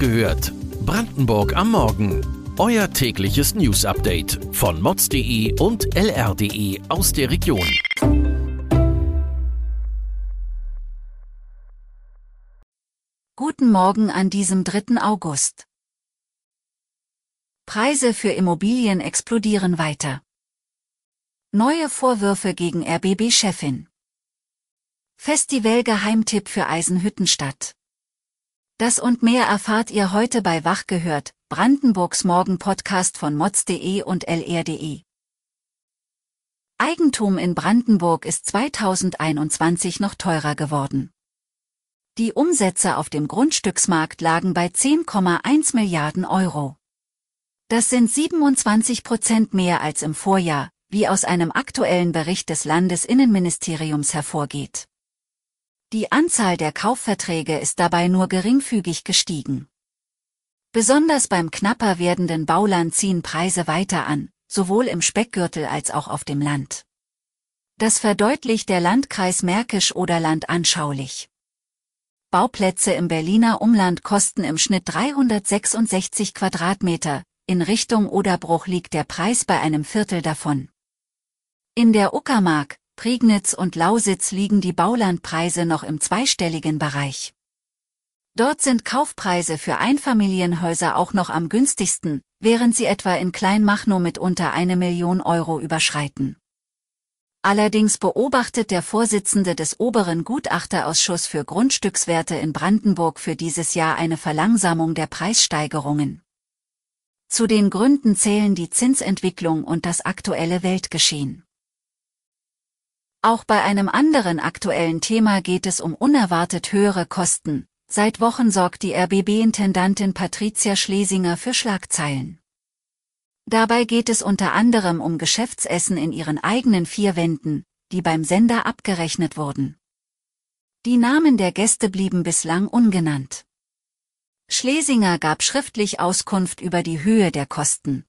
gehört. Brandenburg am Morgen. Euer tägliches News-Update von mods.de und lr.de aus der Region. Guten Morgen an diesem 3. August. Preise für Immobilien explodieren weiter. Neue Vorwürfe gegen RBB-Chefin. Festivalgeheimtipp für Eisenhüttenstadt. Das und mehr erfahrt ihr heute bei Wach gehört, Brandenburgs Morgen-Podcast von mods.de und lr.de. Eigentum in Brandenburg ist 2021 noch teurer geworden. Die Umsätze auf dem Grundstücksmarkt lagen bei 10,1 Milliarden Euro. Das sind 27 Prozent mehr als im Vorjahr, wie aus einem aktuellen Bericht des Landesinnenministeriums hervorgeht. Die Anzahl der Kaufverträge ist dabei nur geringfügig gestiegen. Besonders beim knapper werdenden Bauland ziehen Preise weiter an, sowohl im Speckgürtel als auch auf dem Land. Das verdeutlicht der Landkreis Märkisch-Oderland anschaulich. Bauplätze im Berliner Umland kosten im Schnitt 366 Quadratmeter, in Richtung Oderbruch liegt der Preis bei einem Viertel davon. In der Uckermark, Prignitz und Lausitz liegen die Baulandpreise noch im zweistelligen Bereich. Dort sind Kaufpreise für Einfamilienhäuser auch noch am günstigsten, während sie etwa in Kleinmachnow mit unter eine Million Euro überschreiten. Allerdings beobachtet der Vorsitzende des oberen Gutachterausschusses für Grundstückswerte in Brandenburg für dieses Jahr eine Verlangsamung der Preissteigerungen. Zu den Gründen zählen die Zinsentwicklung und das aktuelle Weltgeschehen. Auch bei einem anderen aktuellen Thema geht es um unerwartet höhere Kosten. Seit Wochen sorgt die RBB-Intendantin Patricia Schlesinger für Schlagzeilen. Dabei geht es unter anderem um Geschäftsessen in ihren eigenen vier Wänden, die beim Sender abgerechnet wurden. Die Namen der Gäste blieben bislang ungenannt. Schlesinger gab schriftlich Auskunft über die Höhe der Kosten.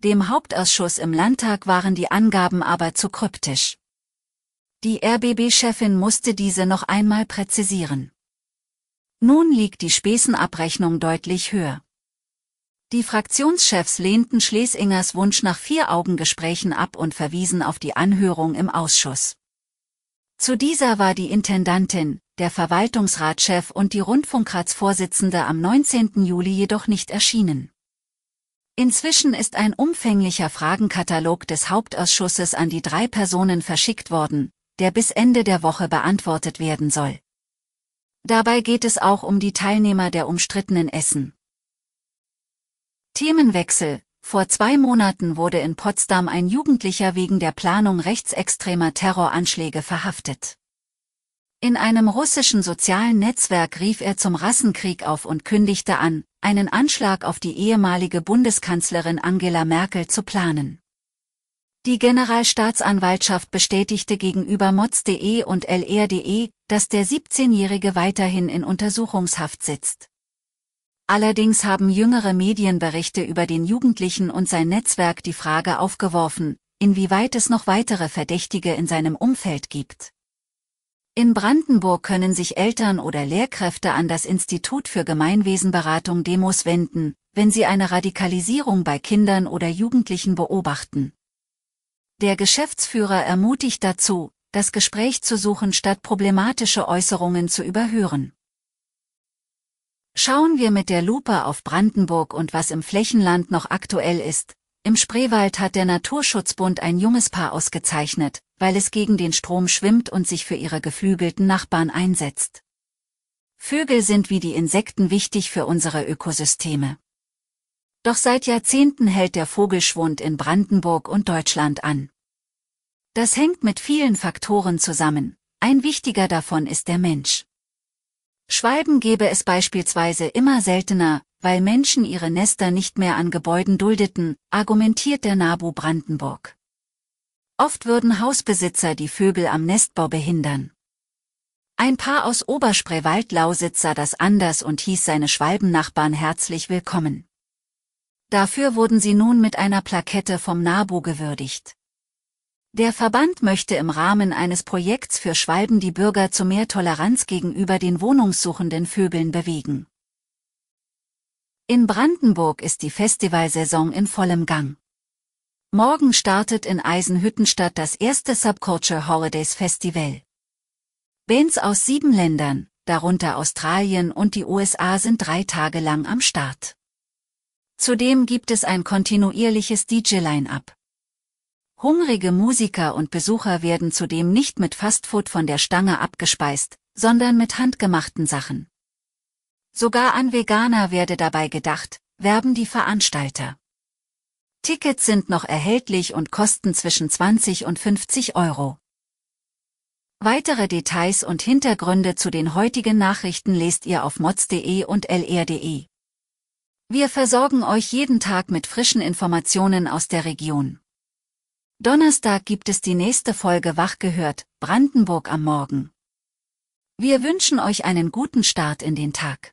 Dem Hauptausschuss im Landtag waren die Angaben aber zu kryptisch. Die RBB-Chefin musste diese noch einmal präzisieren. Nun liegt die Spesenabrechnung deutlich höher. Die Fraktionschefs lehnten Schlesingers Wunsch nach Vier-Augen-Gesprächen ab und verwiesen auf die Anhörung im Ausschuss. Zu dieser war die Intendantin, der Verwaltungsratschef und die Rundfunkratsvorsitzende am 19. Juli jedoch nicht erschienen. Inzwischen ist ein umfänglicher Fragenkatalog des Hauptausschusses an die drei Personen verschickt worden, der bis Ende der Woche beantwortet werden soll. Dabei geht es auch um die Teilnehmer der umstrittenen Essen. Themenwechsel Vor zwei Monaten wurde in Potsdam ein Jugendlicher wegen der Planung rechtsextremer Terroranschläge verhaftet. In einem russischen sozialen Netzwerk rief er zum Rassenkrieg auf und kündigte an, einen Anschlag auf die ehemalige Bundeskanzlerin Angela Merkel zu planen. Die Generalstaatsanwaltschaft bestätigte gegenüber mods.de und lr.de, dass der 17-Jährige weiterhin in Untersuchungshaft sitzt. Allerdings haben jüngere Medienberichte über den Jugendlichen und sein Netzwerk die Frage aufgeworfen, inwieweit es noch weitere Verdächtige in seinem Umfeld gibt. In Brandenburg können sich Eltern oder Lehrkräfte an das Institut für Gemeinwesenberatung Demos wenden, wenn sie eine Radikalisierung bei Kindern oder Jugendlichen beobachten. Der Geschäftsführer ermutigt dazu, das Gespräch zu suchen statt problematische Äußerungen zu überhören. Schauen wir mit der Lupe auf Brandenburg und was im Flächenland noch aktuell ist. Im Spreewald hat der Naturschutzbund ein junges Paar ausgezeichnet, weil es gegen den Strom schwimmt und sich für ihre geflügelten Nachbarn einsetzt. Vögel sind wie die Insekten wichtig für unsere Ökosysteme. Doch seit Jahrzehnten hält der Vogelschwund in Brandenburg und Deutschland an. Das hängt mit vielen Faktoren zusammen, ein wichtiger davon ist der Mensch. Schwalben gäbe es beispielsweise immer seltener, weil Menschen ihre Nester nicht mehr an Gebäuden duldeten, argumentiert der NABU Brandenburg. Oft würden Hausbesitzer die Vögel am Nestbau behindern. Ein Paar aus Oberspreewald-Lausitz sah das anders und hieß seine Schwalbennachbarn herzlich willkommen. Dafür wurden sie nun mit einer Plakette vom NABU gewürdigt. Der Verband möchte im Rahmen eines Projekts für Schwalben die Bürger zu mehr Toleranz gegenüber den wohnungssuchenden Vögeln bewegen. In Brandenburg ist die Festivalsaison in vollem Gang. Morgen startet in Eisenhüttenstadt das erste Subculture Holidays Festival. Bands aus sieben Ländern, darunter Australien und die USA sind drei Tage lang am Start. Zudem gibt es ein kontinuierliches DJ-Line-up. Hungrige Musiker und Besucher werden zudem nicht mit Fastfood von der Stange abgespeist, sondern mit handgemachten Sachen. Sogar an Veganer werde dabei gedacht, werben die Veranstalter. Tickets sind noch erhältlich und kosten zwischen 20 und 50 Euro. Weitere Details und Hintergründe zu den heutigen Nachrichten lest ihr auf mods.de und lr.de. Wir versorgen euch jeden Tag mit frischen Informationen aus der Region. Donnerstag gibt es die nächste Folge Wach gehört, Brandenburg am Morgen. Wir wünschen euch einen guten Start in den Tag.